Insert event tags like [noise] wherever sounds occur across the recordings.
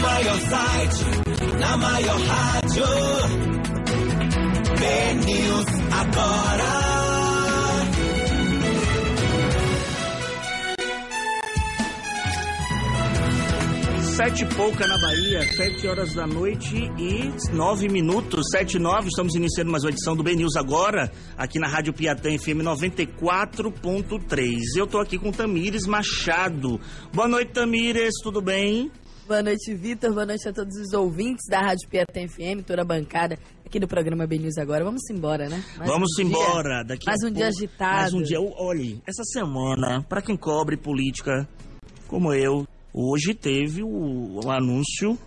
Maior site, na maior rádio. BNews agora. Sete e pouca na Bahia, sete horas da noite e nove minutos, sete e nove, estamos iniciando mais uma edição do B News agora, aqui na Rádio Piatã FM 94.3. Eu tô aqui com Tamires Machado. Boa noite, Tamires, tudo bem? Boa noite, Vitor. Boa noite a todos os ouvintes da Rádio Piatã FM, toda a bancada aqui do programa B News agora. Vamos embora, né? Mais Vamos um embora. Dia, Daqui mais um pouco, dia agitado. Mais um dia. Olhe, essa semana, para quem cobre política como eu, Hoje teve o, o anúncio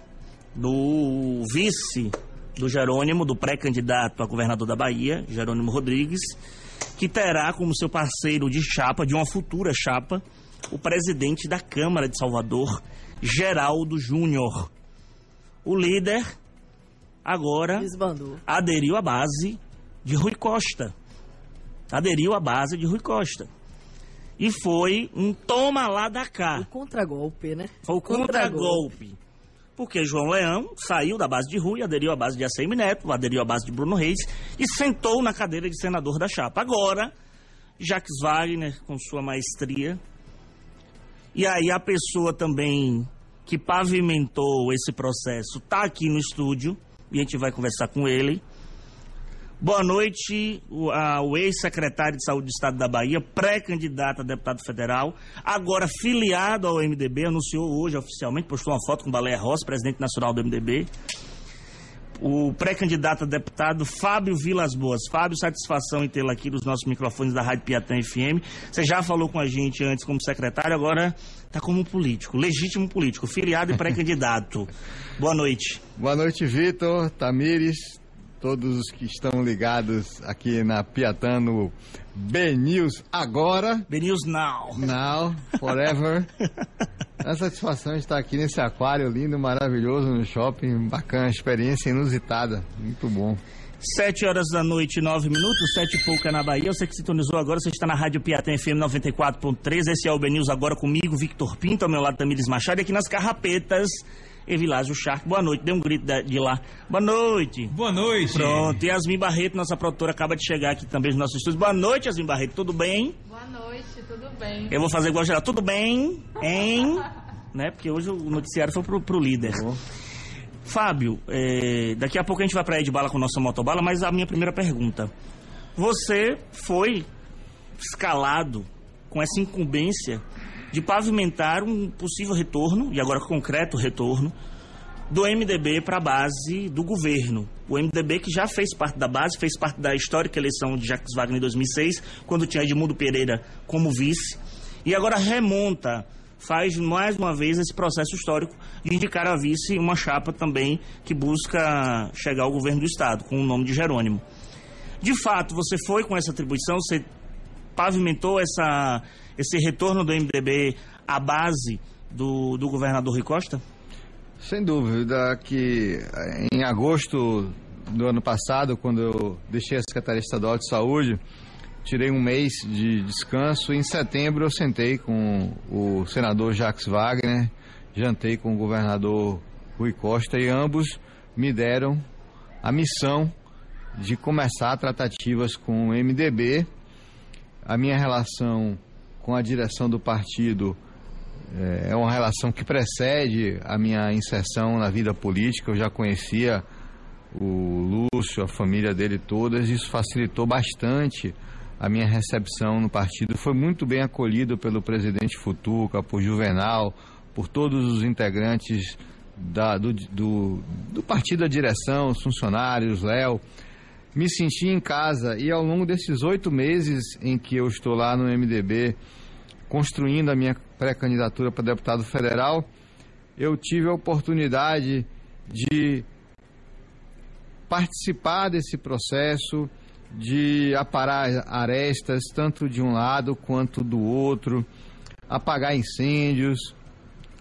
do vice do Jerônimo, do pré-candidato a governador da Bahia, Jerônimo Rodrigues, que terá como seu parceiro de chapa, de uma futura chapa, o presidente da Câmara de Salvador, Geraldo Júnior. O líder agora Desbandou. aderiu à base de Rui Costa. Aderiu à base de Rui Costa. E foi um toma lá da cá. O contragolpe, né? Foi o contragolpe. Porque João Leão saiu da base de Rui, aderiu à base de ACM Neto, aderiu à base de Bruno Reis e sentou na cadeira de senador da chapa. Agora, Jacques Wagner, com sua maestria, e aí a pessoa também que pavimentou esse processo está aqui no estúdio e a gente vai conversar com ele. Boa noite, o, o ex-secretário de Saúde do Estado da Bahia, pré-candidato a deputado federal, agora filiado ao MDB, anunciou hoje oficialmente, postou uma foto com Baleia Rossi, presidente nacional do MDB. O pré-candidato a deputado Fábio Vilas Boas. Fábio, satisfação em tê-lo aqui nos nossos microfones da Rádio Piatã FM. Você já falou com a gente antes como secretário, agora está como político, legítimo político, filiado e pré-candidato. [laughs] Boa noite. Boa noite, Vitor, Tamires, todos os que estão ligados aqui na Piatã no B News agora. B News now. Now, forever. [laughs] É satisfação estar aqui nesse aquário lindo, maravilhoso no shopping, bacana, experiência inusitada, muito bom. Sete horas da noite, nove minutos, sete e pouca na Bahia. Você que sintonizou agora, você está na Rádio Piatã FM 94.3. Esse é o B News agora comigo, Victor Pinto, ao meu lado Tamires Machado, aqui nas Carrapetas. Evilásio Shark. Boa noite, dê um grito de lá. Boa noite. Boa noite. Pronto, e Yasmin Barreto, nossa produtora, acaba de chegar aqui também nos nossos estúdios. Boa noite, Yasmin Barreto, tudo bem? Boa noite, tudo bem. Eu vou fazer igual geral, tudo bem? Hein? [laughs] né? Porque hoje o noticiário foi pro, pro líder. Oh. Fábio, é, daqui a pouco a gente vai pra de bala com nossa motobala, mas a minha primeira pergunta. Você foi escalado com essa incumbência de pavimentar um possível retorno, e agora concreto retorno, do MDB para a base do governo. O MDB que já fez parte da base, fez parte da histórica eleição de Jacques Wagner em 2006, quando tinha Edmundo Pereira como vice, e agora remonta, faz mais uma vez esse processo histórico de indicar a vice uma chapa também que busca chegar ao governo do Estado, com o nome de Jerônimo. De fato, você foi com essa atribuição, você pavimentou essa, esse retorno do MDB à base do, do governador Rui Costa? Sem dúvida que em agosto do ano passado, quando eu deixei a Secretaria Estadual de Saúde, tirei um mês de descanso. Em setembro eu sentei com o senador Jacques Wagner, jantei com o governador Rui Costa e ambos me deram a missão de começar tratativas com o MDB. A minha relação com a direção do partido é uma relação que precede a minha inserção na vida política. Eu já conhecia o Lúcio, a família dele todas, isso facilitou bastante a minha recepção no partido. Foi muito bem acolhido pelo presidente Futuca, por Juvenal, por todos os integrantes da, do, do, do partido da direção, os funcionários, Léo. Me senti em casa. E ao longo desses oito meses em que eu estou lá no MDB, construindo a minha pré-candidatura para deputado federal, eu tive a oportunidade de participar desse processo, de aparar arestas, tanto de um lado quanto do outro, apagar incêndios,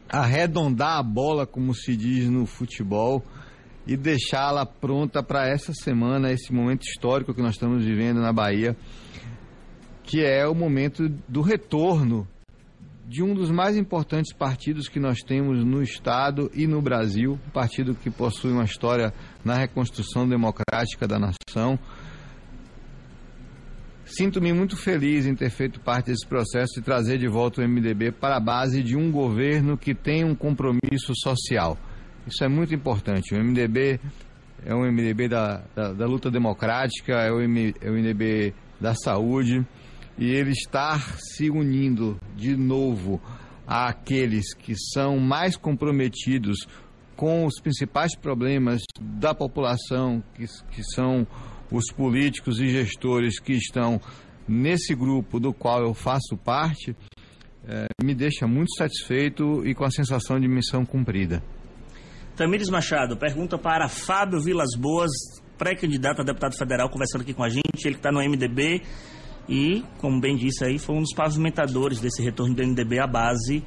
arredondar a bola, como se diz no futebol, e deixá-la pronta para essa semana, esse momento histórico que nós estamos vivendo na Bahia, que é o momento do retorno de um dos mais importantes partidos que nós temos no Estado e no Brasil, um partido que possui uma história na reconstrução democrática da nação. Sinto-me muito feliz em ter feito parte desse processo de trazer de volta o MDB para a base de um governo que tem um compromisso social. Isso é muito importante. O MDB é um MDB da, da, da luta democrática, é o, M, é o MDB da saúde e ele estar se unindo de novo àqueles que são mais comprometidos com os principais problemas da população, que, que são os políticos e gestores que estão nesse grupo do qual eu faço parte, é, me deixa muito satisfeito e com a sensação de missão cumprida. Tamires Machado pergunta para Fábio Vilas Boas, pré-candidato a deputado federal, conversando aqui com a gente. Ele está no MDB e, como bem disse aí, foi um dos pavimentadores desse retorno do MDB à base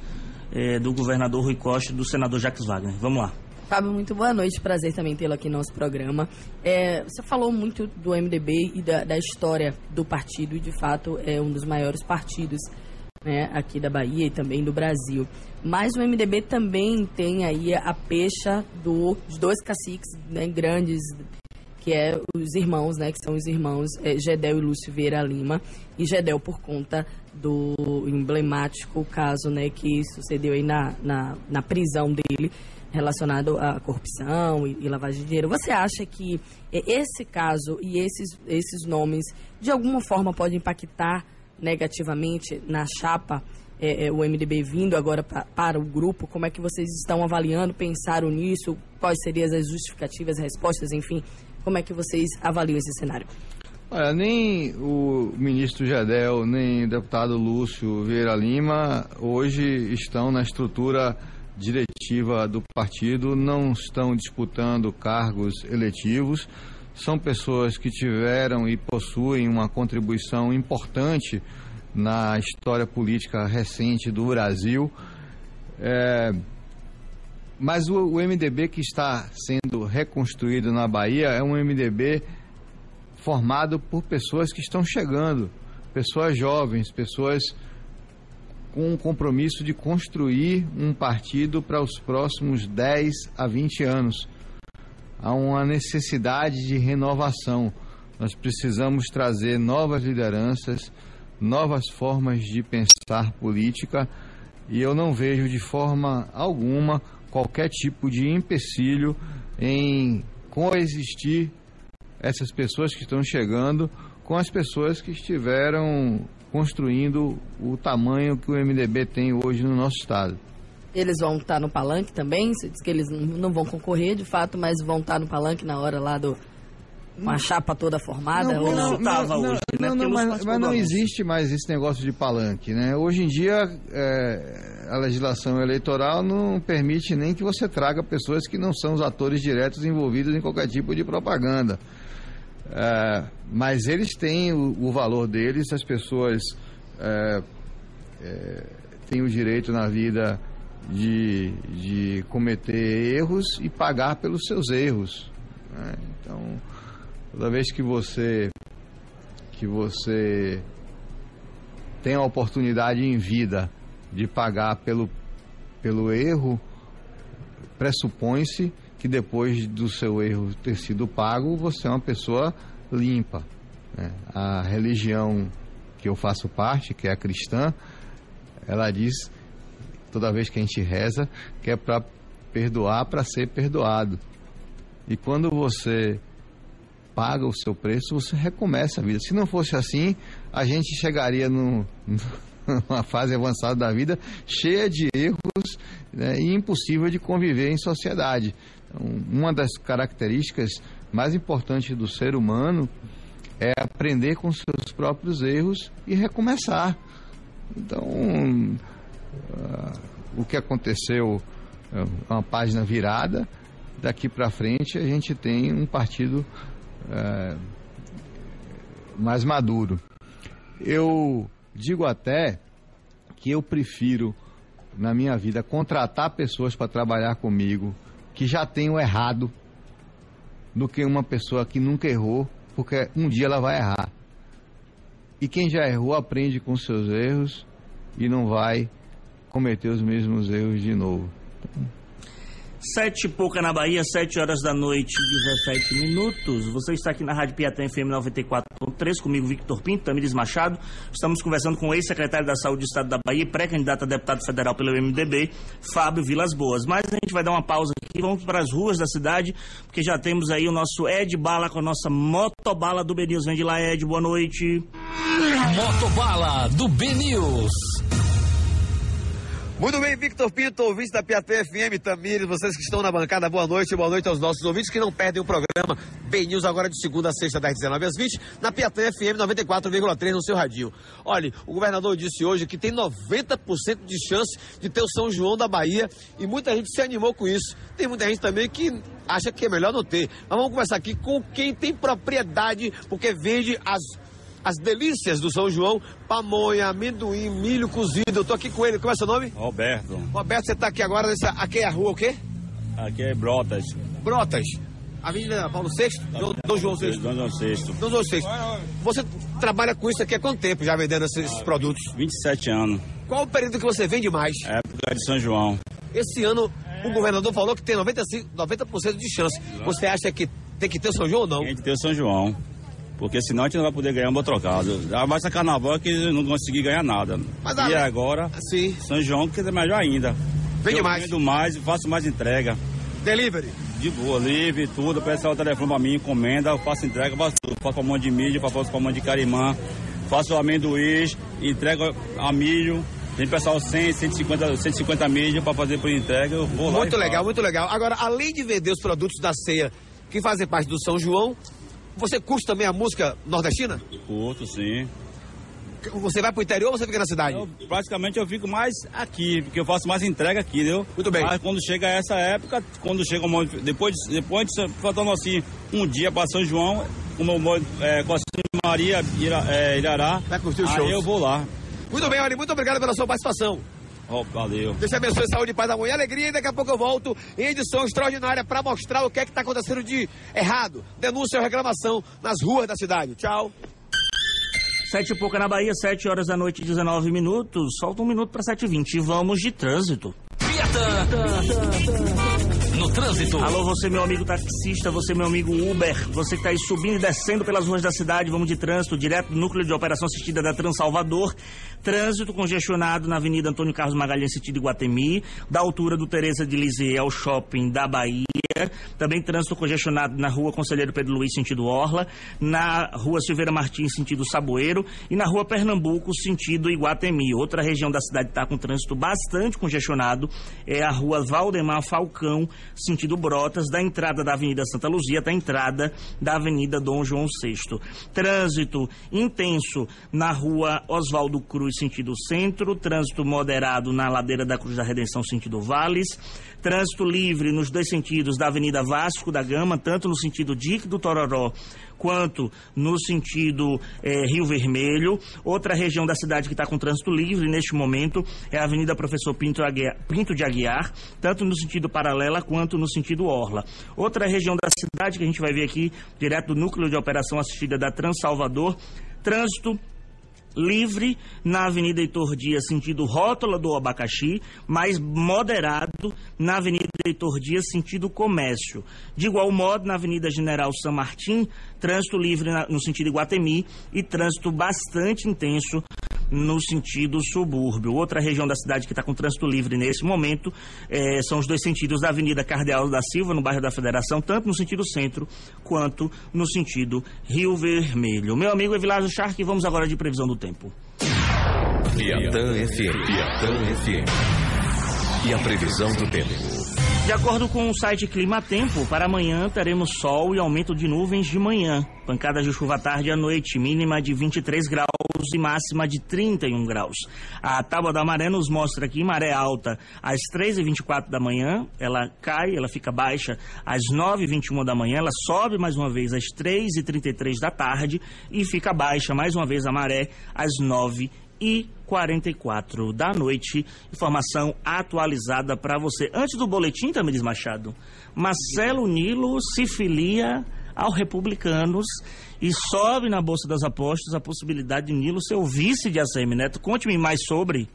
é, do governador Rui Costa e do senador Jacques Wagner. Vamos lá. Fábio, muito boa noite. Prazer também tê-lo aqui no nosso programa. É, você falou muito do MDB e da, da, história do partido, e de fato é um dos maiores partidos né, aqui da Bahia e também do Brasil. Mas o MDB também tem aí a pecha do, dos dois caciques né, grandes, que é os irmãos, né, que são os irmãos é, Gedel e Lúcio Vieira Lima. E Gedel por conta do emblemático caso né, que sucedeu aí na, na, na prisão dele relacionado à corrupção e, e, lavagem de dinheiro. Você acha que esse caso e esses, esses nomes, de alguma forma, podem impactar negativamente na chapa é, é, o MDB vindo agora pra, para o grupo? Como é que vocês estão avaliando, pensaram nisso? Quais seriam as justificativas, respostas, enfim? Como é que vocês avaliam esse cenário? Olha, nem o ministro Gedel, nem o deputado Lúcio Vieira Lima hoje estão na estrutura diretiva do partido, não estão disputando cargos eletivos, são pessoas que tiveram e possuem uma contribuição importante na história política recente do Brasil. É, mas o, o, MDB que está sendo reconstruído na Bahia é um MDB formado por pessoas que estão chegando, pessoas jovens, pessoas com o compromisso de construir um partido para os próximos 10 a 20 anos. Há uma necessidade de renovação. Nós precisamos trazer novas lideranças, novas formas de pensar política e eu não vejo de forma alguma qualquer tipo de empecilho em coexistir essas pessoas que estão chegando com as pessoas que estiveram construindo o tamanho que o MDB tem hoje no nosso estado. Eles vão estar no palanque também? Você diz que eles não vão concorrer de fato, mas vão estar no palanque na hora lá do. Com a chapa toda formada? Não, ou não, estava hoje, né? Não, não mas, mas não existe mais esse negócio de palanque, né? Hoje em dia, é, a legislação eleitoral não permite nem que você traga pessoas que não são os atores diretos envolvidos em qualquer tipo de propaganda. É, mas eles têm o, o, valor deles, as pessoas é, é, têm o direito na vida de, de cometer erros e pagar pelos seus erros. Né? Então, toda vez que você que você tem a oportunidade em vida de pagar pelo, pelo erro, pressupõe-se que depois do seu erro ter sido pago, você é uma pessoa limpa. Né? A religião que eu faço parte, que é a cristã, ela diz, toda vez que a gente reza, que é para perdoar para ser perdoado. E quando você paga o seu preço, você recomeça a vida. Se não fosse assim, a gente chegaria no, [laughs] numa fase avançada da vida cheia de erros né, e impossível de conviver em sociedade. Então, uma das características mais importantes do ser humano é aprender com seus próprios erros e recomeçar. Então, o que aconteceu é uma página virada. Daqui para frente a gente tem um partido uh, mais maduro. Eu digo até que eu prefiro na minha vida contratar pessoas para trabalhar comigo que já tenham errado do que uma pessoa que nunca errou, porque um dia ela vai errar. E quem já errou aprende com seus erros e não vai cometer os mesmos erros de novo. Sete e pouca na Bahia, sete horas da noite, 17 minutos. Você está aqui na Rádio Piatã FM 94.3, comigo, Victor Pinto, Tamires Machado. Estamos conversando com o ex-secretário da Saúde do Estado da Bahia, pré-candidato a deputado federal pelo MDB, Fábio Vilas Boas. Mas a gente vai dar uma pausa aqui, vamos para as ruas da cidade, porque já temos aí o nosso Ed Bala com a nossa motobala do Benils. Vem de lá, Ed, boa noite. Motobala do B-News. Muito bem, Victor Pinto, ouvinte da Piatã FM, Tamires, vocês que estão na bancada, boa noite, boa noite aos nossos ouvintes que não perdem o programa Ben News agora de segunda a sexta, das 19 às 20, na Piatã FM 94,3 no seu radinho. Olha, o governador disse hoje que tem 90% de chance de ter o São João da Bahia e muita gente se animou com isso. Tem muita gente também que acha que é melhor não ter. Mas vamos conversar aqui com quem tem propriedade, porque vende as as delícias do São João, pamonha, amendoim, milho cozido. Eu tô aqui com ele, como é seu nome? Roberto, Roberto, você tá aqui agora, nessa, aqui é a rua o quê? aqui é Brotas. Brotas. Avenida Paulo VI? Dom, Dom João VI. Dom João VI. Dom João VI. Você trabalha com isso aqui há quanto tempo já vendendo esses, esses produtos? 27 anos. Qual o período que você vende mais? Época de São João. Esse ano o governador falou que tem 95, 90% de chance. Você acha que tem que ter o São João ou não? Tem que ter o São João. Porque senão a gente não vai poder ganhar um bom trocado. Já vai ser carnaval que não consegui ganhar nada. Mas e agora, Sim. São João, que é melhor ainda. Vende eu mais. Vendo mais e faço mais entrega. Delivery. De boa, livre, tudo. O pessoal telefone pra mim, encomenda, eu faço entrega, faço tudo. Faço pamonha de milho, faço pamonha de carimã, faço amendoim, entrego a milho. Tem pessoal 100, 150, 150 milho pra fazer por entrega. Eu vou Muito legal, faço. muito legal. Agora, além de vender os produtos da ceia que fazem parte do São João, você curte também a música nordestina? Curto, sim. Você vai pro interior ou você fica na cidade? Eu, praticamente eu fico mais aqui, porque eu faço mais entrega aqui, entendeu? Muito bem. Mas quando chega essa época, quando chega um depois, depois faltando assim um dia para São João, como eu moro é, com a Maria Ira, é, Irará, Vai curtir os aí shows. eu vou lá. Muito bem, olha, muito obrigado pela sua participação. Ó, valeu. Deus te abençoe, saúde, paz, amor e alegria. E daqui a pouco eu volto em edição extraordinária para mostrar o que é que está acontecendo de errado, denúncia ou reclamação nas ruas da cidade. Tchau. Sete e pouca na Bahia, sete horas da noite, 19 minutos. Falta um minuto para sete e vinte. E vamos de trânsito. Trânsito. Alô, você, meu amigo taxista, você, meu amigo Uber, você que tá aí subindo e descendo pelas ruas da cidade, vamos de trânsito, direto do núcleo de operação assistida da Transalvador. Trânsito congestionado na Avenida Antônio Carlos Magalhães, sentido Iguatemi, da altura do Teresa de Lisieux ao shopping da Bahia. Também trânsito congestionado na rua Conselheiro Pedro Luiz, sentido Orla, na rua Silveira Martins, sentido Saboeiro, e na rua Pernambuco, sentido Iguatemi. Outra região da cidade está com trânsito bastante congestionado é a rua Valdemar Falcão, sentido Brotas, da entrada da Avenida Santa Luzia até a entrada da Avenida Dom João VI. Trânsito intenso na rua Oswaldo Cruz, sentido centro, trânsito moderado na ladeira da Cruz da Redenção, sentido Vales, trânsito livre nos dois sentidos da Avenida Vasco da Gama, tanto no sentido Dique do Tororó quanto no sentido eh, Rio Vermelho. Outra região da cidade que está com trânsito livre neste momento é a Avenida Professor Pinto, Aguiar- Pinto de Aguiar, tanto no sentido paralela quanto no sentido Orla. Outra região da cidade que a gente vai ver aqui, direto do núcleo de operação assistida da Transalvador, trânsito livre na Avenida Heitor Dias, sentido Rótula do Abacaxi, mais moderado na Avenida Heitor Dias, sentido Comércio. De igual modo, na Avenida General San Martim, trânsito livre no sentido Iguatemi e trânsito bastante intenso no sentido subúrbio. Outra região da cidade que está com trânsito livre nesse momento eh, são os dois sentidos da Avenida Cardeal da Silva, no bairro da Federação, tanto no sentido centro quanto no sentido Rio Vermelho. Meu amigo Evilásio Charque, vamos agora de previsão do tempo. Piatã FM. Piatã FM. E a previsão do tempo. De acordo com o site Clima Tempo, para amanhã teremos sol e aumento de nuvens de manhã. Pancadas de chuva à tarde e à noite, mínima de 23 graus e máxima de 31 graus. A tábua da maré nos mostra aqui maré alta às 3h24 da manhã, ela cai, ela fica baixa às 9h21 da manhã, ela sobe mais uma vez às 3h33 da tarde e fica baixa mais uma vez a maré às 9 e 44 da noite. Informação atualizada para você. Antes do boletim, Tamiris Machado, Marcelo Nilo se filia ao Republicanos e sobe na Bolsa das Apostas a possibilidade de Nilo ser o vice de ACM Neto. Conte-me mais sobre.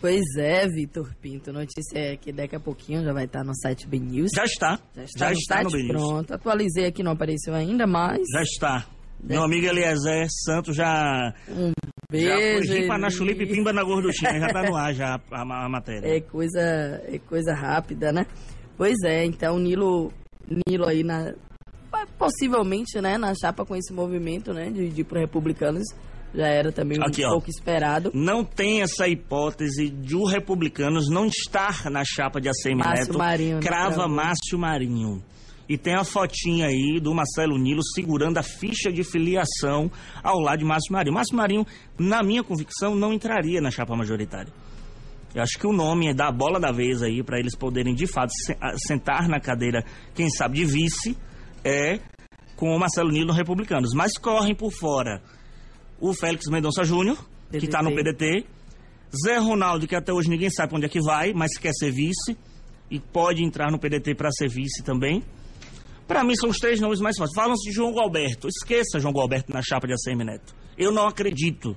Pois é, Vitor Pinto. Notícia é que daqui a pouquinho já vai estar no site B News. Já está. Já está Já no está site, no BNews. pronto. Atualizei aqui, não apareceu ainda, mas Já está. Meu amigo Eliezer Santos já. um já beijo. foi ripa na chulipa e pimba na gorduchinha. Já tá no ar já [laughs] a, a- a matéria. É coisa, é coisa rápida, né? Pois é, então Nilo, Nilo aí na possivelmente, né, na chapa com esse movimento, né, de, de pro republicanos já era também um Aqui, ó. pouco esperado. Não tem essa hipótese de o Republicanos não estar na chapa de ACM Márcio Neto. Marinho, né, crava. Márcio Marinho. E tem a fotinha aí do Marcelo Nilo segurando a ficha de filiação ao lado de Márcio Marinho. Márcio Marinho, na minha convicção, não entraria na chapa majoritária. Eu acho que o nome é da bola da vez aí, para eles poderem de fato sentar na cadeira, quem sabe, de vice, é com o Marcelo Nilo no Republicanos. Mas correm por fora o Félix Mendonça Júnior, que está no PDT, Zé Ronaldo, que até hoje ninguém sabe onde é que vai, mas quer ser vice e pode entrar no PDT para ser vice também. Para mim são os três nomes mais fortes. Falam-se de João Gualberto. Esqueça João Gualberto na chapa de ACM Neto. Eu não acredito.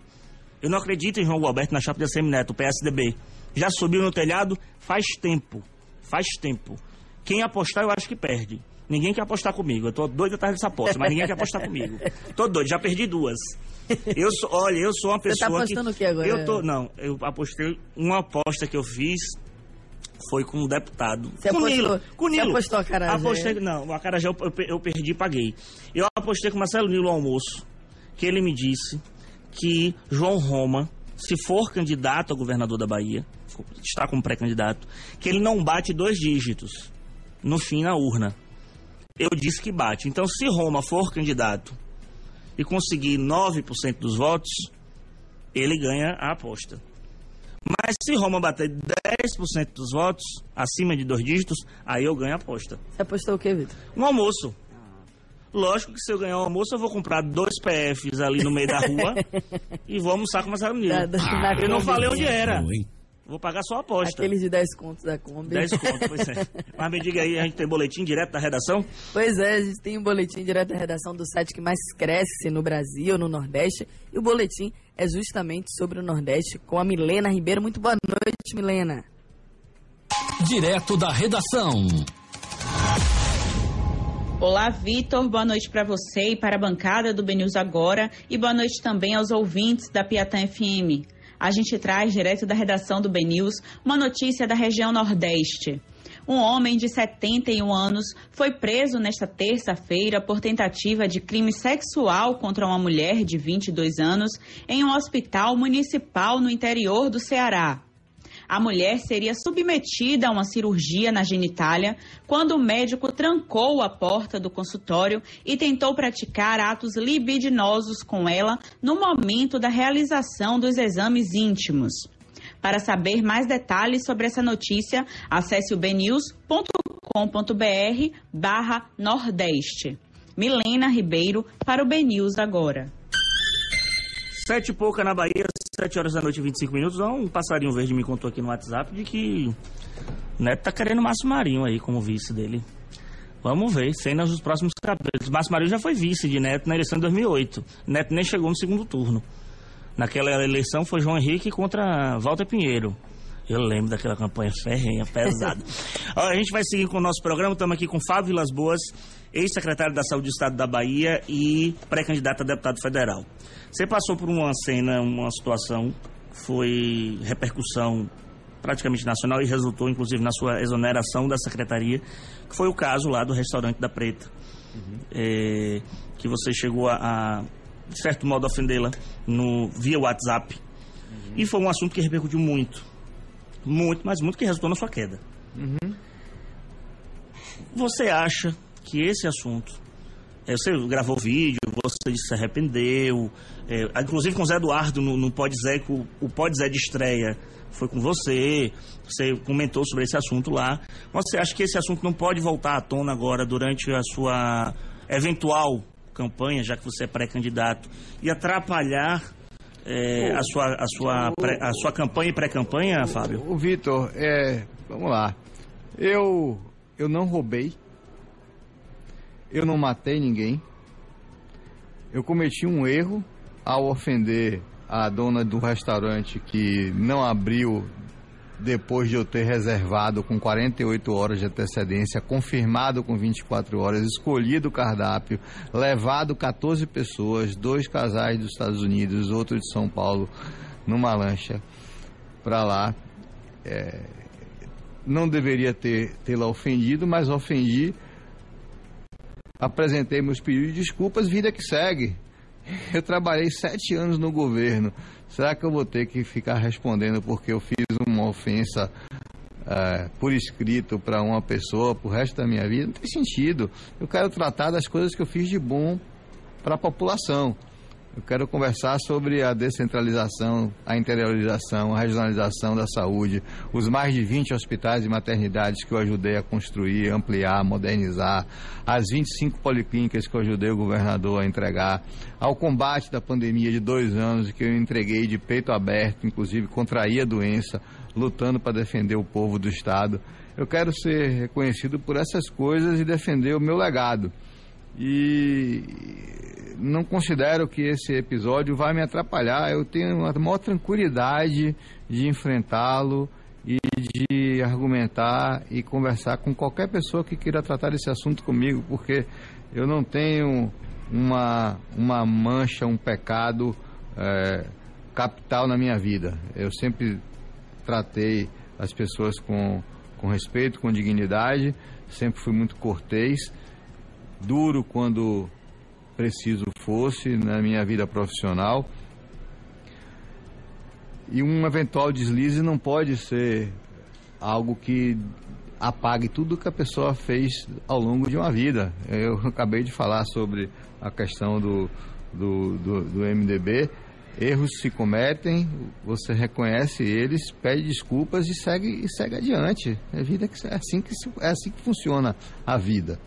Eu não acredito em João Gualberto na chapa de ACM Neto, o PSDB. Já subiu no telhado faz tempo. Faz tempo. Quem apostar, eu acho que perde. Ninguém quer apostar comigo. Eu tô doido atrás dessa aposta, mas ninguém quer apostar comigo. Tô doido, já perdi duas. Eu sou, olha, eu sou uma Você tá pessoa apostando que o quê agora? eu tô, não, eu apostei uma aposta que eu fiz foi com um deputado. Você com apostou- Nilo, com você Nilo. apostou acarajé? Apostei, não, o acarajé eu, eu, eu perdi e paguei. Eu apostei com Marcelo Nilo ao almoço, que ele me disse que João Roma, se for candidato a governador da Bahia, está como pré-candidato, que ele não bate dois dígitos no fim na urna. Eu disse que bate. Então, se Roma for candidato e conseguir 9% dos votos, ele ganha a aposta. Mas se Roma bater 10% dos votos, acima de dois dígitos, aí eu ganho a aposta. Você apostou o quê, Vitor? Um almoço. Lógico que se eu ganhar um almoço, eu vou comprar dois PFs ali no meio da rua [laughs] e vou almoçar com o Marcelo Nilo. Eu não falei onde era. Hein? Vou pagar só a aposta. Aqueles de 10 contos da Kombi. 10 conto, pois é. Mas me diga aí, a gente tem boletim direto da redação? Pois é, a gente tem um boletim direto da redação do site que mais cresce no Brasil, no Nordeste. E o boletim é justamente sobre o Nordeste com a Milena Ribeiro. Muito boa noite, Milena. Direto da redação. Olá, Vitor. Boa noite para você e para a bancada do BNews Agora. E boa noite também aos ouvintes da Piatã FM. A gente traz direto da redação do BNews uma notícia da região Nordeste. Um homem de 71 anos foi preso nesta terça-feira por tentativa de crime sexual contra uma mulher de 22 anos em um hospital municipal no interior do Ceará. A mulher seria submetida a uma cirurgia na genitália quando o médico trancou a porta do consultório e tentou praticar atos libidinosos com ela no momento da realização dos exames íntimos. Para saber mais detalhes sobre essa notícia, acesse o bnews.com.br barra Nordeste. Milena Ribeiro para o BNews agora. Sete e pouca na Bahia, sete horas da noite e 25 minutos. Um passarinho verde me contou aqui no WhatsApp de que Neto tá querendo Márcio Marinho aí como vice dele. Vamos ver, cenas dos próximos capítulos. Márcio Marinho já foi vice de Neto na eleição de 2008. Neto nem chegou no segundo turno. Naquela eleição foi João Henrique contra Walter Pinheiro. Eu lembro daquela campanha ferrenha, pesada. [laughs] A gente vai seguir com o nosso programa. Estamos aqui com Fábio Vilas Boas, ex-secretário da Saúde do Estado da Bahia e pré-candidato a deputado federal. Você passou por uma cena, uma situação que foi repercussão praticamente nacional e resultou, inclusive, na sua exoneração da secretaria, que foi o caso lá do restaurante da Preta. É, que você chegou a, a, de certo modo, ofendê-la no, via WhatsApp. E foi um assunto que repercutiu muito. Muito, mas muito que resultou na sua queda. Você acha que esse assunto. é, você gravou vídeo, você se arrependeu, é, inclusive com o Zé Eduardo no, no Pode Zé, que o, o Pode Zé de estreia foi com você, você comentou sobre esse assunto lá. Você acha que esse assunto não pode voltar à tona agora durante a sua eventual campanha, já que você é pré-candidato, e atrapalhar é, a, sua, a, sua, pré- a sua campanha e pré-campanha, Fábio? O Vitor, é, vamos lá. Eu eu não roubei. Eu não matei ninguém. Eu cometi um erro ao ofender a dona do restaurante que não abriu depois de eu ter reservado com 48 horas de antecedência, confirmado com 24 horas, escolhido o cardápio, levado 14 pessoas, dois casais dos Estados Unidos, outro de São Paulo, numa lancha para lá. É, não deveria ter tê-la ofendido, mas ofendi. Apresentei meus pedidos de desculpas, vida que segue. Eu trabalhei sete anos no governo. Será que eu vou ter que ficar respondendo porque eu fiz uma ofensa é, por escrito para uma pessoa pro resto da minha vida? Não tem sentido. Eu quero tratar das coisas que eu fiz de bom para a população. Eu quero conversar sobre a descentralização, a interiorização, a regionalização da saúde, os mais de 20 hospitais e maternidades que eu ajudei a construir, ampliar, modernizar, as 25 policlínicas que eu ajudei o governador a entregar, ao combate da pandemia de dois anos que eu entreguei de peito aberto, inclusive contraí a doença, lutando para defender o povo do Estado. Eu quero ser reconhecido por essas coisas e defender o meu legado. E não considero que esse episódio vai me atrapalhar. Eu tenho a maior tranquilidade de enfrentá-lo e de argumentar e conversar com qualquer pessoa que queira tratar esse assunto comigo, porque eu não tenho uma, uma mancha, um pecado é, capital na minha vida. Eu sempre tratei as pessoas com, com respeito, com dignidade, sempre fui muito cortês, duro quando preciso fosse na minha vida profissional. E um eventual deslize não pode ser algo que apague tudo que a pessoa fez ao longo de uma vida. Eu [laughs] acabei de falar sobre a questão do, do, do, do MDB. Erros se cometem, você reconhece eles, pede desculpas e segue, e segue adiante. É, vida que, é, assim que, é assim que funciona a vida.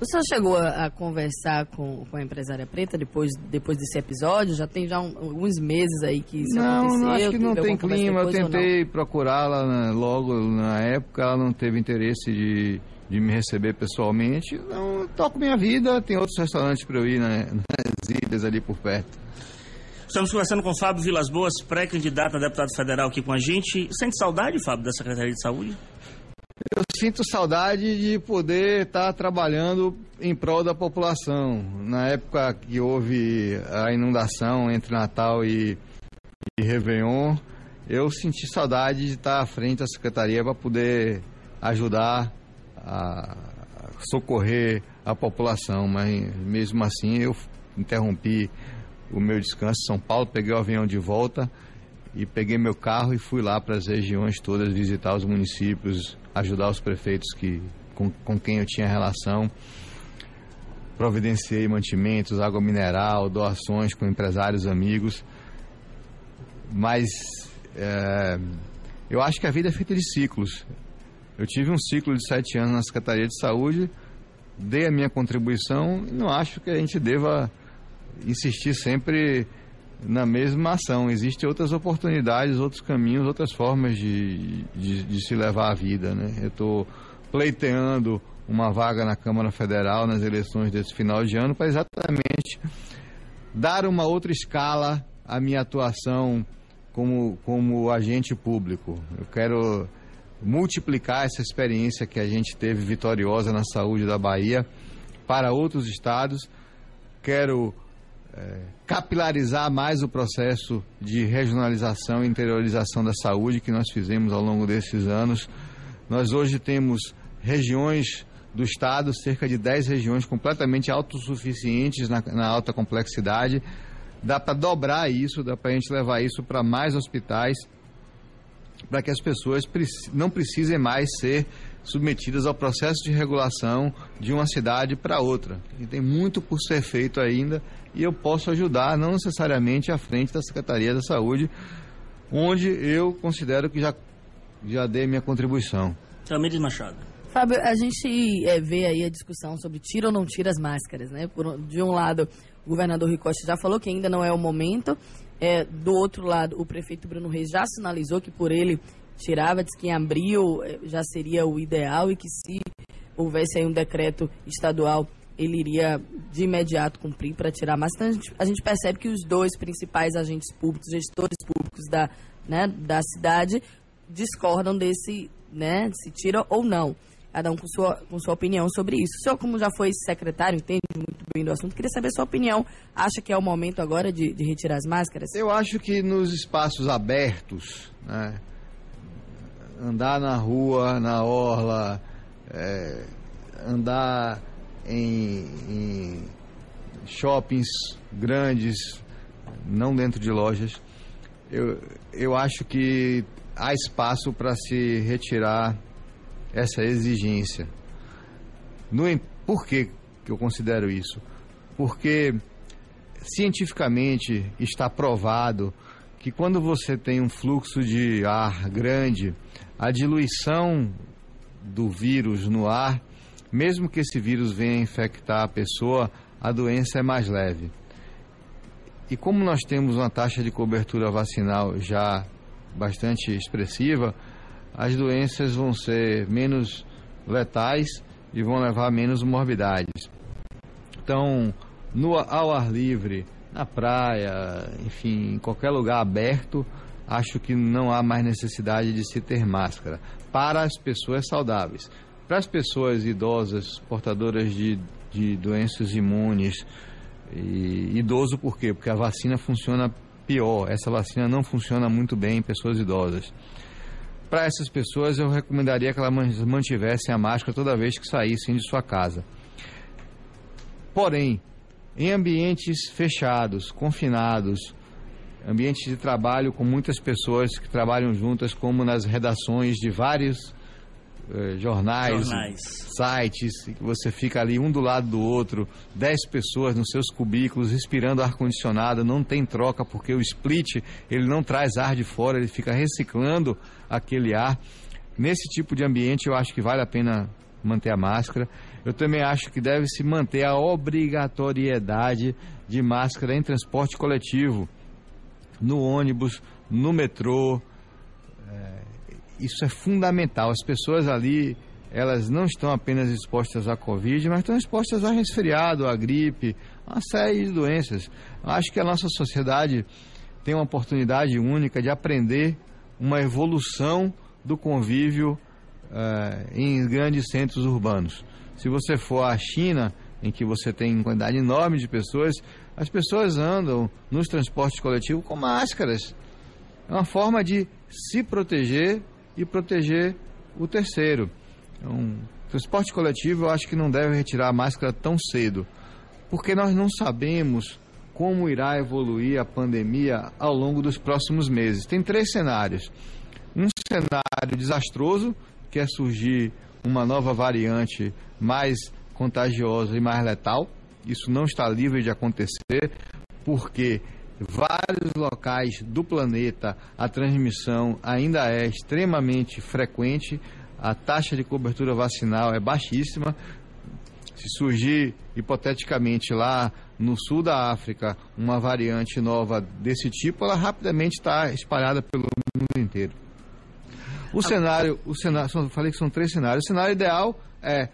O senhor chegou a, a conversar com, com, a empresária preta depois, depois desse episódio? Já tem já um, alguns meses aí que isso não, aconteceu? Não, acho que não tem clima. Eu tentei procurá-la né, logo na época, ela não teve interesse de, de me receber pessoalmente. Não, toco minha vida, tem outros restaurantes para eu ir né, nas ilhas ali por perto. Estamos conversando com Fábio Vilas Boas, pré-candidato a deputado federal aqui com a gente. Sente saudade, Fábio, da Secretaria de Saúde? Sinto saudade de poder estar trabalhando em prol da população. Na época que houve a inundação entre Natal e, e Réveillon, eu senti saudade de estar à frente da secretaria para poder ajudar a socorrer a população, mas mesmo assim eu interrompi o meu descanso em São Paulo, peguei o avião de volta e peguei meu carro e fui lá para as regiões todas visitar os municípios, ajudar os prefeitos que, com, com quem eu tinha relação. Providenciei mantimentos, água mineral, doações com empresários amigos. Mas é, eu acho que a vida é feita de ciclos. Eu tive um ciclo de sete anos na Secretaria de Saúde, dei a minha contribuição e não acho que a gente deva insistir sempre na mesma ação. Existem outras oportunidades, outros caminhos, outras formas de, de, de se levar a vida. Né? Eu estou pleiteando uma vaga na Câmara Federal nas eleições desse final de ano para exatamente dar uma outra escala à minha atuação como, como agente público. Eu quero multiplicar essa experiência que a gente teve vitoriosa na saúde da Bahia para outros estados. Quero é, capilarizar mais o processo de regionalização e interiorização da saúde que nós fizemos ao longo desses anos. Nós hoje temos regiões do estado, cerca de 10 regiões completamente autossuficientes na, na alta complexidade. Dá para dobrar isso, dá para a gente levar isso para mais hospitais, para que as pessoas não precisem mais ser submetidas ao processo de regulação de uma cidade para outra. E tem muito por ser feito ainda e eu posso ajudar, não necessariamente à frente da Secretaria da Saúde, onde eu considero que já, já dei minha contribuição. Tamires Machado. Fábio, a gente é, vê aí a discussão sobre tira ou não tira as máscaras, né? Por, de um lado, o governador Ricosta já falou que ainda não é o momento. É, do outro lado, o prefeito Bruno Reis já sinalizou que por ele tirava, diz que em abril é, já seria o ideal e que se houvesse aí um decreto estadual ele iria de imediato cumprir para tirar. Mas então, a gente, a gente percebe que os dois principais agentes públicos, gestores públicos da, né, da cidade, discordam desse, né, se tira ou não. Cada um com sua, com sua opinião sobre isso. O senhor, como já foi secretário, entende muito bem do assunto, queria saber sua opinião. Acha que é o momento agora de, de retirar as máscaras? Eu acho que nos espaços abertos, né, andar na rua, na orla, é, andar em, em shoppings grandes, não dentro de lojas, eu, eu acho que há espaço para se retirar essa exigência. No, por que, que eu considero isso? Porque cientificamente está provado que quando você tem um fluxo de ar grande, a diluição do vírus no ar, mesmo que esse vírus venha infectar a pessoa, a doença é mais leve. E como nós temos uma taxa de cobertura vacinal já bastante expressiva, as doenças vão ser menos letais e vão levar menos morbidades. Então, no, ao ar livre, na praia, enfim, em qualquer lugar aberto, acho que não há mais necessidade de se ter máscara para as pessoas saudáveis. Para as pessoas idosas, portadoras de, de doenças imunes, e idoso por quê? Porque a vacina funciona pior. Essa vacina não funciona muito bem em pessoas idosas. Para essas pessoas, eu recomendaria que elas mantivessem a máscara toda vez que saíssem de sua casa. Porém, em ambientes fechados, confinados, ambientes de trabalho com muitas pessoas que trabalham juntas, como nas redações de vários eh, jornais, Jornais. sites, que você fica ali um do lado do outro, dez pessoas nos seus cubículos, respirando ar-condicionado, não tem troca, porque o split, ele não traz ar de fora, ele fica reciclando aquele ar. Nesse tipo de ambiente, eu acho que vale a pena manter a máscara. Eu também acho que deve se manter a obrigatoriedade de máscara em transporte coletivo, no ônibus, no metrô. É, isso é fundamental. As pessoas ali, elas não estão apenas expostas à Covid, mas estão expostas a resfriado, à gripe, a uma série de doenças. Acho que a nossa sociedade tem uma oportunidade única de aprender uma evolução do convívio uh, em grandes centros urbanos. Se você for à China, em que você tem uma quantidade enorme de pessoas, as pessoas andam nos transportes coletivos com máscaras. É uma forma de se proteger e proteger o terceiro. Então, transporte coletivo eu acho que não deve retirar a máscara tão cedo, porque nós não sabemos como irá evoluir a pandemia ao longo dos próximos meses. Tem três cenários. Um cenário desastroso, que é surgir uma nova variante mais contagiosa e mais letal. Isso não está livre de acontecer, porque vários locais do planeta a transmissão ainda é extremamente frequente, a taxa de cobertura vacinal é baixíssima. Se surgir, hipoteticamente, lá no sul da África, uma variante nova desse tipo, ela rapidamente está espalhada pelo mundo inteiro. O cenário, o cenário, falei que são três cenários. O cenário ideal é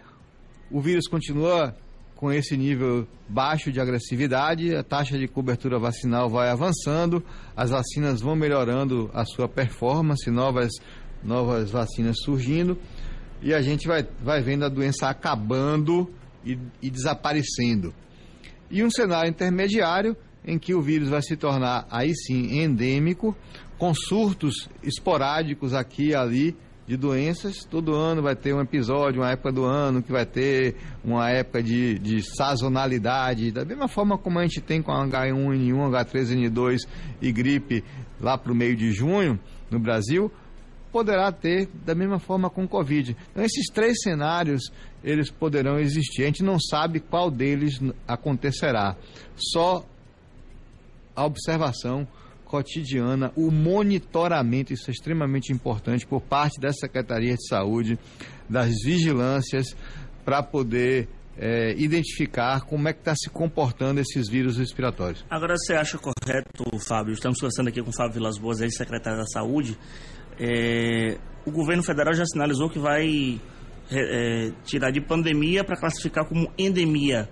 o vírus continua com esse nível baixo de agressividade, a taxa de cobertura vacinal vai avançando, as vacinas vão melhorando a sua performance, novas, novas vacinas surgindo, e a gente vai, vai vendo a doença acabando e, e desaparecendo. E um cenário intermediário em que o vírus vai se tornar aí sim endêmico, com surtos esporádicos aqui e ali de doenças. Todo ano vai ter um episódio, uma época do ano que vai ter uma época de, de sazonalidade, da mesma forma como a gente tem com H1N1, H3N2 e gripe lá para o meio de junho no Brasil, poderá ter da mesma forma com Covid. Então, esses três cenários eles poderão existir. A gente não sabe qual deles acontecerá. Só a observação cotidiana, o monitoramento, isso é extremamente importante por parte da Secretaria de Saúde, das vigilâncias, para poder é, identificar como é que está se comportando esses vírus respiratórios. Agora, você acha correto, Fábio, estamos conversando aqui com o Fábio Vilas Boas, ex-secretário da Saúde, é, o governo federal já sinalizou que vai é, tirar de pandemia para classificar como endemia.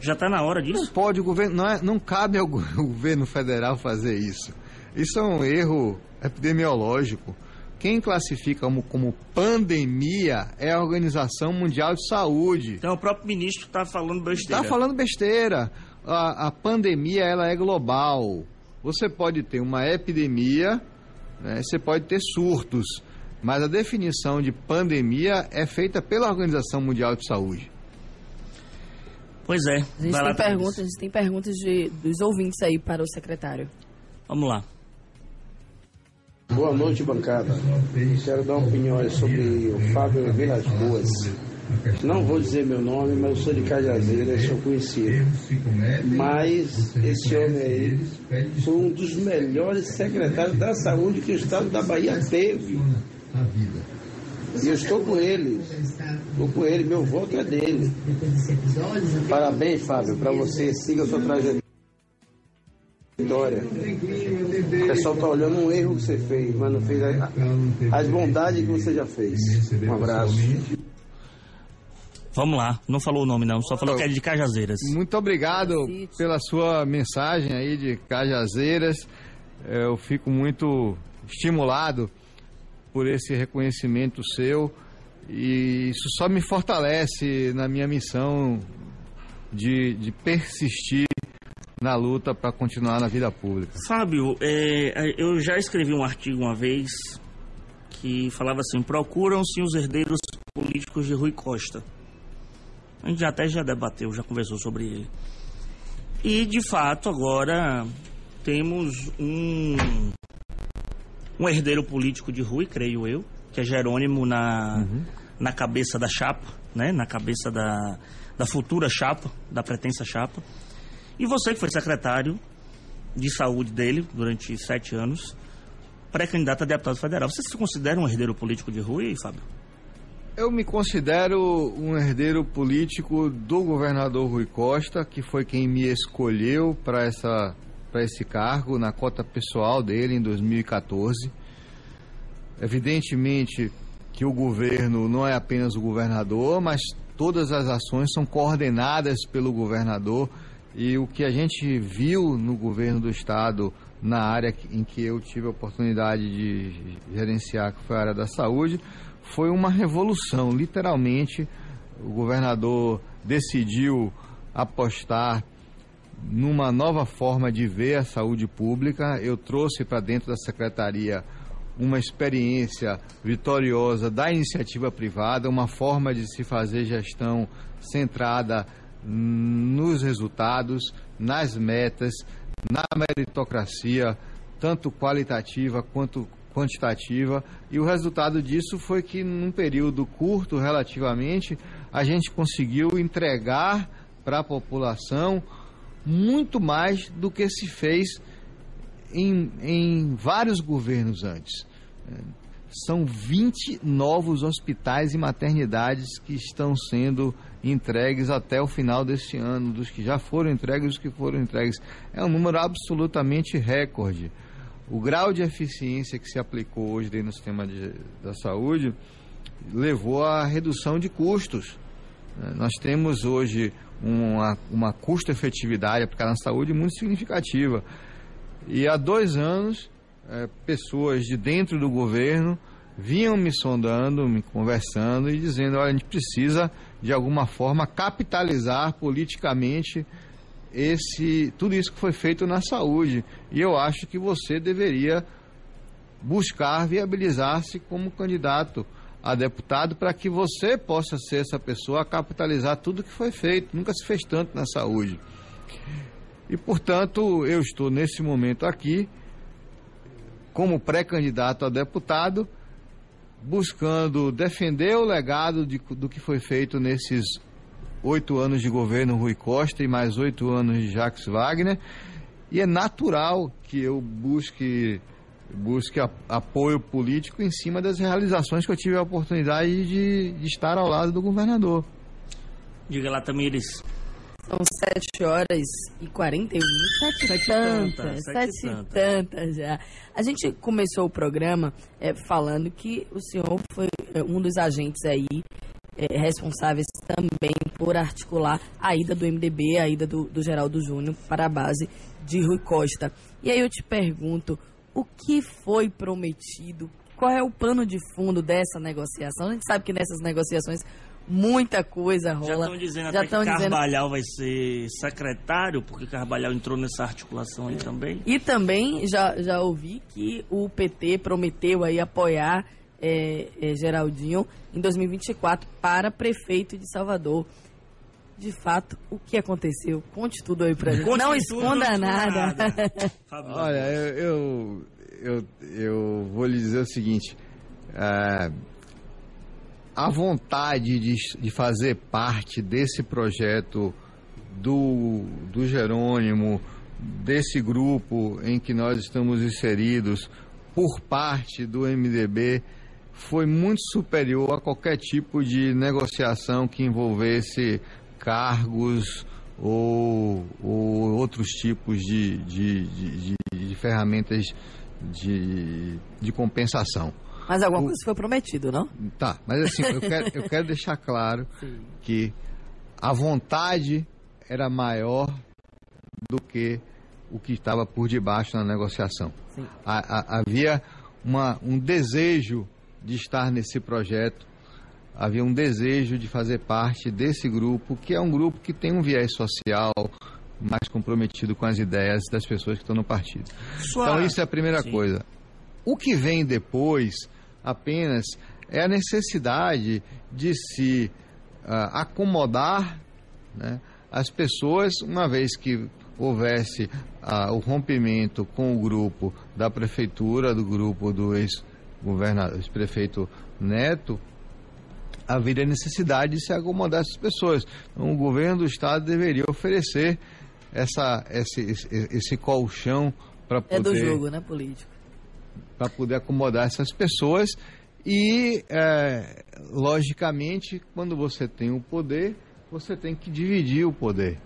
Já está na hora disso? Não pode, o governo, não, é, não cabe ao [laughs] governo federal fazer isso. Isso é um erro epidemiológico. Quem classifica como, como pandemia é a Organização Mundial de Saúde. Então o próprio ministro está falando besteira. Está falando besteira. A, a, pandemia ela é global. Você pode ter uma epidemia, né, você pode ter surtos, mas a definição de pandemia é feita pela Organização Mundial de Saúde. Pois é. A gente, tem perguntas, a gente tem perguntas de, dos ouvintes aí para o secretário. Vamos lá. Boa noite, bancada. Quero dar opiniões sobre o Fábio Vilas Boas. Não vou dizer meu nome, mas eu sou de Cajazeira, sou conhecido. Mas esse homem aí foi um dos melhores secretários da saúde que o estado da Bahia teve. E eu estou com ele. Estou com ele, meu voto é dele. Parabéns, Fábio, para você. Siga a sua trajetória. O pessoal está olhando um erro que você fez, mas não fez a, as bondades que você já fez. Um abraço. Vamos lá, não falou o nome não, só falou que é de Cajazeiras. Muito obrigado pela sua mensagem aí de Cajazeiras. Eu fico muito estimulado por esse reconhecimento seu e isso só me fortalece na minha missão de, de persistir na luta para continuar na vida pública. Fábio, é, eu já escrevi um artigo uma vez que falava assim: procuram-se os herdeiros políticos de Rui Costa. A gente até já debateu, já conversou sobre ele. E de fato agora temos um um herdeiro político de Rui, creio eu, que é Jerônimo na, uhum. na cabeça da chapa, né? Na cabeça da, da futura chapa, da pretensa chapa. E você que foi secretário de saúde dele durante sete anos, pré-candidato a deputado federal. Você se considera um herdeiro político de Rui, Fábio? Eu me considero um herdeiro político do governador Rui Costa, que foi quem me escolheu para essa para esse cargo na cota pessoal dele em 2014. Evidentemente que o governo não é apenas o governador, mas todas as ações são coordenadas pelo governador e o que a gente viu no governo do estado na área em que eu tive a oportunidade de gerenciar, que foi a área da saúde, foi uma revolução. Literalmente, o governador decidiu apostar numa nova forma de ver a saúde pública. Eu trouxe para dentro da secretaria uma experiência vitoriosa da iniciativa privada, uma forma de se fazer gestão centrada nos resultados, nas metas, na meritocracia, tanto qualitativa quanto quantitativa, e o resultado disso foi que, num período curto relativamente, a gente conseguiu entregar para a população muito mais do que se fez em, em vários governos antes. São 20 novos hospitais e maternidades que estão sendo entregues até o final deste ano, dos que já foram entregues, dos que foram entregues. É um número absolutamente recorde. O grau de eficiência que se aplicou hoje do sistema de, da saúde levou à redução de custos. Nós temos hoje uma, uma custo-efetividade aplicada na saúde muito significativa. E há dois anos, é, pessoas de dentro do governo vinham me sondando, me conversando e dizendo: olha, a gente precisa, de alguma forma, capitalizar politicamente esse tudo isso que foi feito na saúde. E eu acho que você deveria buscar viabilizar-se como candidato a deputado para que você possa ser essa pessoa a capitalizar tudo que foi feito. Nunca se fez tanto na saúde. E, portanto, eu estou nesse momento aqui, como pré-candidato a deputado, buscando defender o legado de, do que foi feito nesses oito anos de governo Rui Costa e mais oito anos de Jacques Wagner. E é natural que eu busque busque apoio político em cima das realizações que eu tive a oportunidade de, de estar ao lado do governador. Diga lá, Tamires. São sete horas e quarenta e minutos. Sete, sete tantas, sete, sete tantas já. A gente começou o programa é, falando que o senhor foi é, um dos agentes aí é, responsáveis também por articular a ida do MDB, a ida do, do Geraldo Júnior para a base de Rui Costa. E aí eu te pergunto, o que foi prometido, qual é o pano de fundo dessa negociação? A gente sabe que nessas negociações muita coisa rola. Já estão dizendo Já até que dizendo- Carvalhal vai ser secretário, porque Carvalhal entrou nessa articulação aí também. E também já, já ouvi que o PT prometeu aí apoiar é, é, Geraldinho em 2024 para prefeito de Salvador. De fato, o que aconteceu? Conte tudo aí pra gente. Conte não tudo, esconda nada. nada. [laughs] Olha, eu, eu, eu, eu vou lhe dizer o seguinte: é, a vontade de, de fazer parte desse projeto do, do Jerônimo, desse grupo em que nós estamos inseridos, por parte do MDB, foi muito superior a qualquer tipo de negociação que envolvesse cargos ou, ou outros tipos de, de, de, de- ferramentas de, de compensação. Mas alguma O- coisa foi prometido, não? Tá, mas assim, eu [laughs] quero, eu quero deixar claro que a vontade era maior do que o que estava por debaixo na negociação. Sim. A- a- havia uma, um desejo de estar nesse projeto, havia um desejo de fazer parte desse grupo, que é um grupo que tem um viés social mais comprometido com as ideias das pessoas que estão no partido. Sua- Então, isso é a primeira Sim. coisa. O que vem depois apenas é a necessidade de se ah, acomodar né, as pessoas, uma vez que houvesse ah, o rompimento com o grupo da prefeitura, do grupo do ex-prefeito Neto, haveria necessidade de se acomodar essas pessoas. Então, o governo do estado deveria oferecer essa, esse, esse, esse colchão para poder É do jogo, né, político? Para poder acomodar essas pessoas e, é, logicamente, quando você tem o poder, você tem que dividir o poder.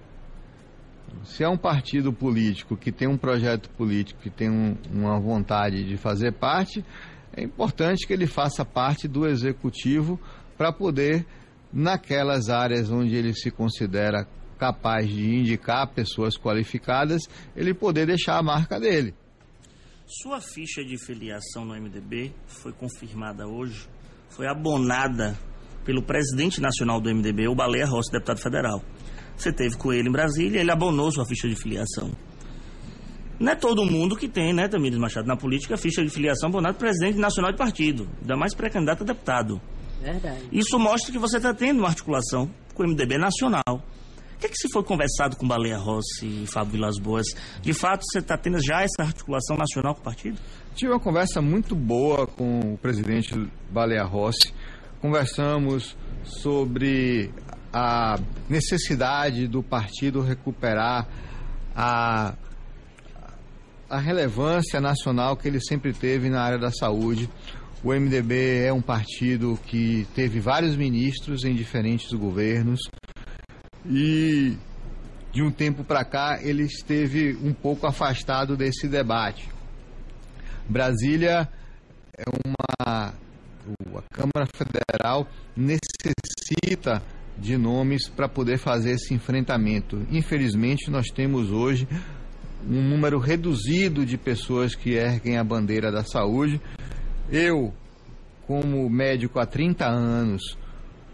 Se é um partido político que tem um projeto político, que tem um- uma vontade de fazer parte, é importante que ele faça parte do executivo para poder, naquelas áreas onde ele se considera capaz de indicar pessoas qualificadas, ele poder deixar a marca dele. Sua ficha de filiação no MDB foi confirmada hoje, foi abonada pelo presidente nacional do MDB, o Baleia Rossi, deputado federal. Você teve com ele em Brasília, ele abonou sua ficha de filiação. Não é todo mundo que tem, né, Tamires Machado, na política, ficha de filiação abonada presidente nacional de partido, ainda mais pré-candidato a deputado. Verdade. Isso mostra que você está tendo uma articulação com o MDB nacional. O que, é que se foi conversado com Baleia Rossi e Fábio Vilas Boas? De fato, você está tendo já essa articulação nacional com o partido? Tive uma conversa muito boa com o presidente Baleia Rossi. Conversamos sobre a necessidade do partido recuperar a, a relevância nacional que ele sempre teve na área da saúde. O MDB é um partido que teve vários ministros em diferentes governos e de um tempo para cá ele esteve um pouco afastado desse debate. Brasília é uma. A Câmara Federal necessita de nomes para poder fazer esse enfrentamento. Infelizmente, nós temos hoje um número reduzido de pessoas que erguem a bandeira da saúde. Eu, como médico há 30 anos,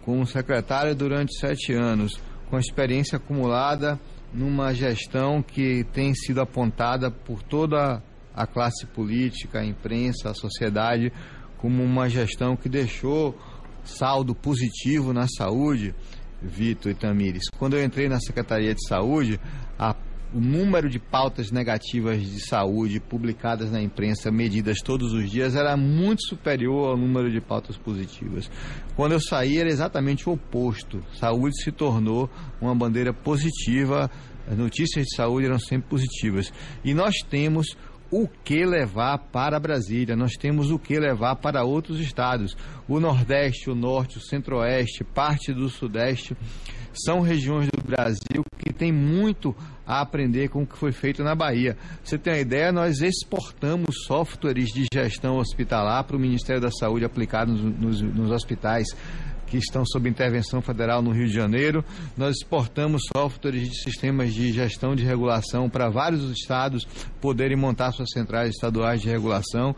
como secretário durante sete anos, com experiência acumulada numa gestão que tem sido apontada por toda a classe política, a imprensa, a sociedade, como uma gestão que deixou saldo positivo na saúde, Vitor e Tamires. Quando eu entrei na Secretaria de Saúde, a o número de pautas negativas de saúde publicadas na imprensa, medidas todos os dias, era muito superior ao número de pautas positivas. Quando eu saí, era exatamente o oposto. Saúde se tornou uma bandeira positiva, as notícias de saúde eram sempre positivas. E nós temos o que levar para Brasília, nós temos o que levar para outros estados. O Nordeste, o Norte, o Centro-Oeste, parte do Sudeste são regiões do Brasil que tem muito a aprender com o que foi feito na Bahia. Você tem uma ideia? Nós exportamos softwares de gestão hospitalar para o Ministério da Saúde aplicados nos, nos hospitais que estão sob intervenção federal no Rio de Janeiro. Nós exportamos softwares de sistemas de gestão de regulação para vários estados poderem montar suas centrais estaduais de regulação.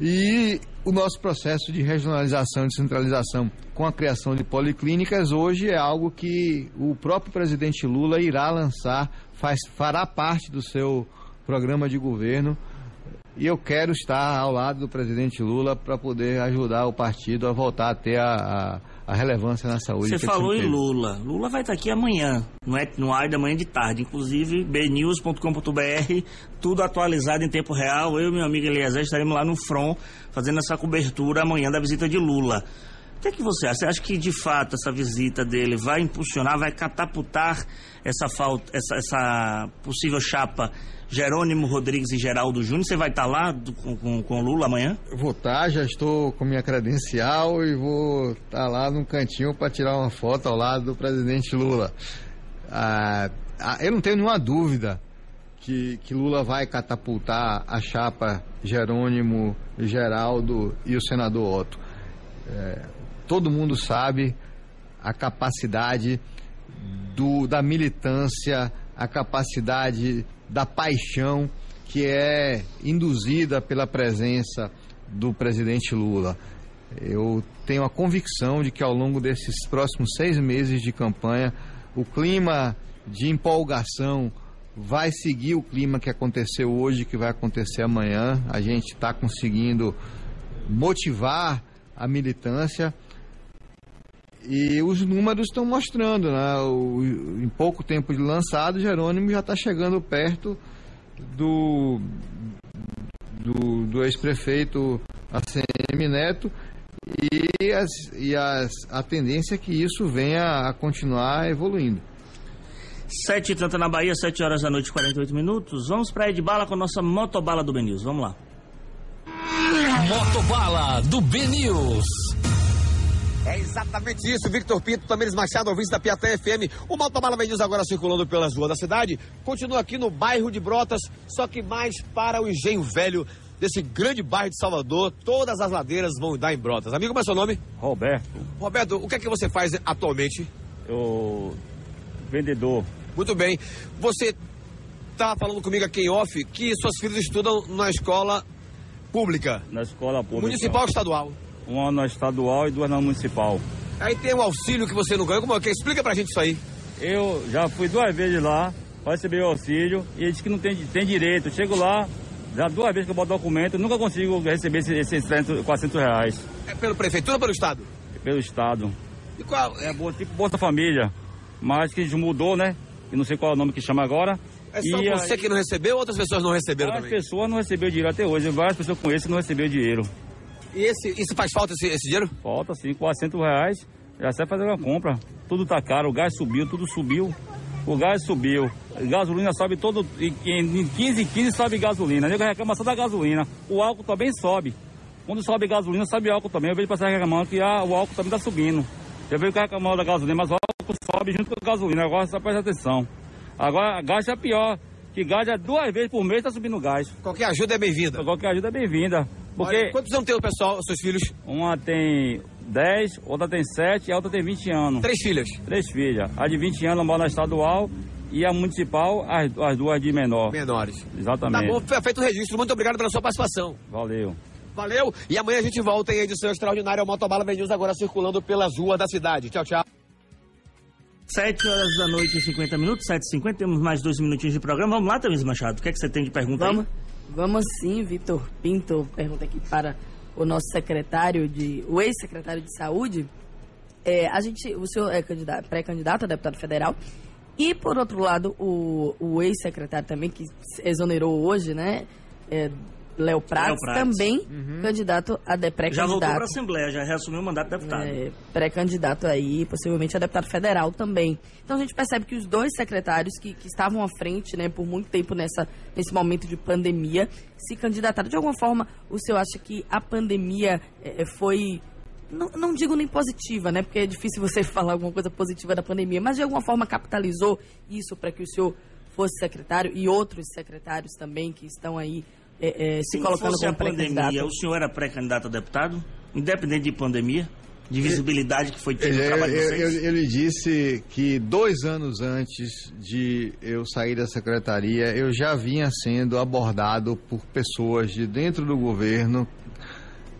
E o nosso processo de regionalização e descentralização com a criação de policlínicas hoje é algo que o próprio presidente Lula irá lançar, faz, fará parte do seu programa de governo. E eu quero estar ao lado do presidente Lula para poder ajudar o partido a voltar a ter a, a, a relevância na saúde. Você falou em. Lula. Lula vai estar aqui amanhã, no, é, no ar da manhã de tarde. Inclusive, bnews.com.br, tudo atualizado em tempo real. Eu e meu amigo Eliezer estaremos lá no Front fazendo essa cobertura amanhã da visita de Lula. O que é que você acha? Você acha que de fato essa visita dele vai impulsionar, vai catapultar essa, falta, essa, essa possível chapa Jerônimo Rodrigues e Geraldo Júnior? Você vai estar lá do- com, com, o Lula amanhã? Vou estar, já estou com minha credencial e vou estar lá num cantinho para tirar uma foto ao lado do presidente Lula. Ah, ah, eu não tenho nenhuma dúvida que, que Lula vai catapultar a chapa Jerônimo, Geraldo e o senador Otto. É, todo mundo sabe a capacidade do, da militância, a capacidade da paixão que é induzida pela presença do presidente Lula. Eu tenho a convicção de que ao longo desses próximos seis meses de campanha, o clima de empolgação vai seguir o clima que aconteceu hoje, que vai acontecer amanhã. A gente está conseguindo motivar a militância e os números estão mostrando, né? O- em pouco tempo de lançado, Jerônimo já está chegando perto do, do, do ex-prefeito ACM Neto e, as, e as, a tendência é que isso venha a continuar evoluindo. Sete e tanta na Bahia, 7 horas da noite, 48 minutos. Vamos pra Edbala com a nossa motobala do Benils. Vamos lá. Motobala do B-News. Exatamente isso, Victor Pinto, Tamires Machado, ouvinte da Piatã FM. O Motobala News agora circulando pelas ruas da cidade. Continua aqui no bairro de Brotas, só que mais para o engenho velho desse grande bairro de Salvador. Todas as ladeiras vão dar em Brotas. Amigo, qual é o seu nome? Roberto, Roberto, o que é que você faz atualmente? eu vendedor. Muito bem. Você estava falando comigo aqui em off que suas filhas estudam na escola pública. Na escola pública. Municipal ou estadual? Uma na estadual e duas na municipal. Aí tem um auxílio que você não ganhou. Como é que é? Explica pra gente isso aí. Eu já fui duas vezes lá para receber o auxílio e ele disse que não tem, tem direito. Eu chego lá, já duas vezes que eu boto documento, nunca consigo receber esses, esses 300, 400 reais É pela prefeitura ou pelo estado? pelo Estado. E qual? É tipo Bolsa Família, mas que mudou, né? E não sei qual é o nome que chama agora. É só e você aí- que não recebeu ou outras pessoas não receberam Várias também? pessoas não receberam dinheiro até hoje. Várias pessoas com esse não receberam dinheiro. E esse, isso faz falta, esse, esse dinheiro? Falta sim, 400 reais. Já sai fazer uma compra. Tudo tá caro, o gás subiu, tudo subiu. O gás subiu. A gasolina sobe todo. Em, em 15 em 15 sobe gasolina. Nego reclama só da gasolina. O álcool também sobe. Quando sobe gasolina, sobe álcool também. Eu vejo pessoas reclamando que ah, o álcool também tá subindo. Vejo que reclamando da gasolina, mas o álcool sobe junto com a gasolina. Agora só presta atenção. Agora, gás é pior. Gás é duas vezes por mês tá subindo gás. Qualquer ajuda é bem-vinda. Qualquer ajuda é bem-vinda. Porque Olha, Quantos anos tem o pessoal, os seus filhos? uma tem 10, outra tem 7 e a outra tem 20 anos. Três filhas. Três filhas. A de 20 anos mora na estadual e a municipal, as, as duas de menor. Menores. Tá Exatamente. bom, foi feito o registro. Muito obrigado pela sua participação. Valeu. Valeu. E amanhã a gente volta em edição extraordinária. O Motobala News agora circulando pelas ruas da cidade. Tchau, tchau. 7 horas da noite e 50 minutos, 7 e 50 temos mais dois minutinhos de programa. Vamos lá, Thaís Machado. O que é que você tem de pergunta Vamos, aí? vamos sim, Vitor Pinto pergunta aqui para o nosso secretário de, o ex-secretário de saúde. É, a gente, o senhor é candidato- pré-candidato a deputado federal e por outro lado o, o ex-secretário também que exonerou hoje, né? É, Léo Prats, Prats. também candidato a de, Já voltou para a pré-candidato. Assembleia, já reassumiu o mandato de deputado. É, pré-candidato aí, possivelmente a deputado federal também. Então a gente percebe que os dois secretários que, que estavam à frente, né, por muito tempo nessa, nesse momento de pandemia, se candidataram. De alguma forma, o senhor acha que a pandemia é, foi. Não, não digo nem positiva, né? Porque é difícil você [laughs] falar alguma coisa positiva da pandemia, mas de alguma forma capitalizou isso para que o senhor fosse secretário e outros secretários também que estão aí é, é, se Se colocando como pré-candidato. pandemia, o senhor era pré-candidato a deputado? Independente de pandemia? De visibilidade que foi tido no Eu, trabalho de eu, vocês? eu- eu lhe disse que dois anos antes de eu sair da secretaria, eu já vinha sendo abordado por pessoas de dentro do governo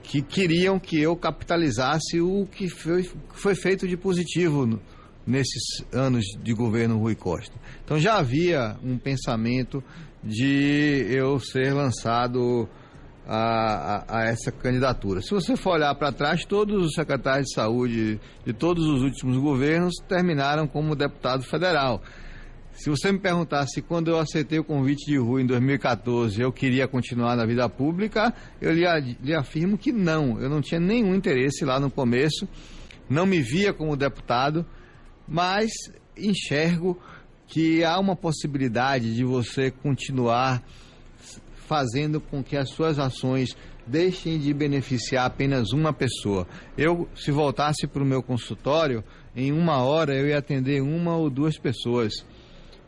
que queriam que eu capitalizasse o que foi, foi feito de positivo no, nesses anos de governo Rui Costa. Então já havia um pensamento de eu ser lançado a, a, a essa candidatura. Se você for olhar para trás, todos os secretários de saúde de todos os últimos governos terminaram como deputado federal. Se você me perguntasse quando eu aceitei o convite de Rui em 2014, eu queria continuar na vida pública, eu lhe, lhe afirmo que não. Eu não tinha nenhum interesse lá no começo, não me via como deputado, mas enxergo que há uma possibilidade de você continuar fazendo com que as suas ações deixem de beneficiar apenas uma pessoa. Eu, se voltasse para o meu consultório, em uma hora eu ia atender uma ou duas pessoas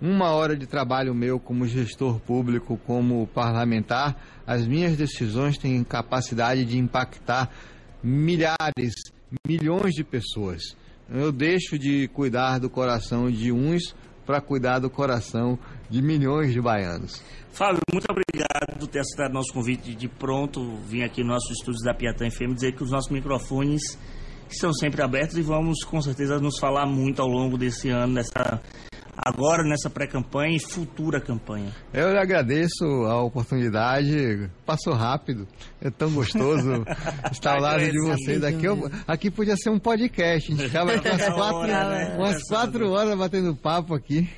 uma hora de trabalho meu como gestor público, como parlamentar, as minhas decisões têm capacidade de impactar milhares, milhões de pessoas. Eu deixo de cuidar do coração de uns para cuidar do coração de milhões de baianos. Fábio, muito obrigado por ter aceitado nosso convite de pronto vir aqui no nosso estúdio da Piatã FM dizer que os nossos microfones estão sempre abertos e vamos com certeza nos falar muito ao longo desse ano, dessa agora nessa pré-campanha e futura campanha. Eu lhe agradeço a oportunidade, passou rápido, é tão gostoso [laughs] estar ao lado de vocês. Aqui, eu, aqui podia ser um podcast, a gente ficava [laughs] umas quatro, né? umas quatro horas batendo papo aqui.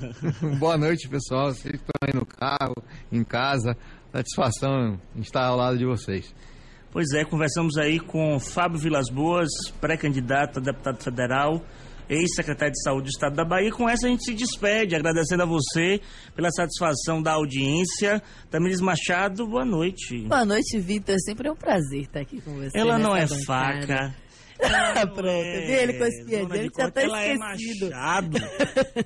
[laughs] Boa noite, pessoal. Vocês estão aí no carro, em casa. Satisfação estar ao lado de vocês. Pois é, conversamos aí com Fábio Vilas Boas, pré-candidato a deputado federal ex-secretário de Saúde do Estado da Bahia. Com essa a gente se despede, agradecendo a você pela satisfação da audiência. Tamiris Machado, boa noite. Boa noite, Vitor. Sempre é um prazer estar aqui com você. Ela não é bancada. faca. Ah, [laughs] pronto. É, ele com esse dele, de já tá ela esquecido. é Machado.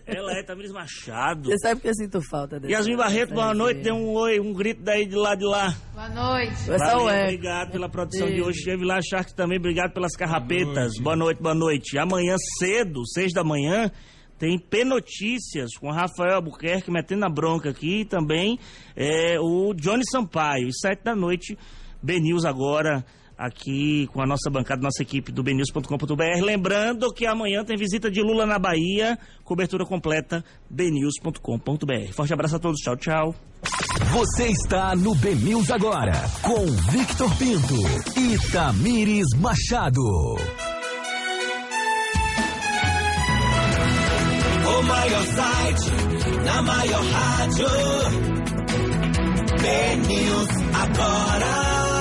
ela é Tamiris [laughs] Machado. Você sabe que eu sinto falta dele. Yasmin Barreto, boa noite. Dê um oi, um grito daí de lá de lá. Boa noite. Valeu, é. obrigado pela produção de hoje. Cheve lá, Shark também, obrigado pelas carrapetas. Boa noite, boa noite. Amanhã cedo, seis da manhã, tem P Notícias com Rafael Albuquerque metendo a bronca aqui e também é, o Johnny Sampaio. E sete da noite, BNews agora aqui com a nossa bancada, nossa equipe do bnews.com.br. Lembrando que amanhã tem visita de Lula na Bahia, cobertura completa, bnews.com.br. Forte abraço a todos, tchau, tchau. Você está no BNews agora, com Victor Pinto e Tamires Machado. O maior site, na maior rádio. BNews agora.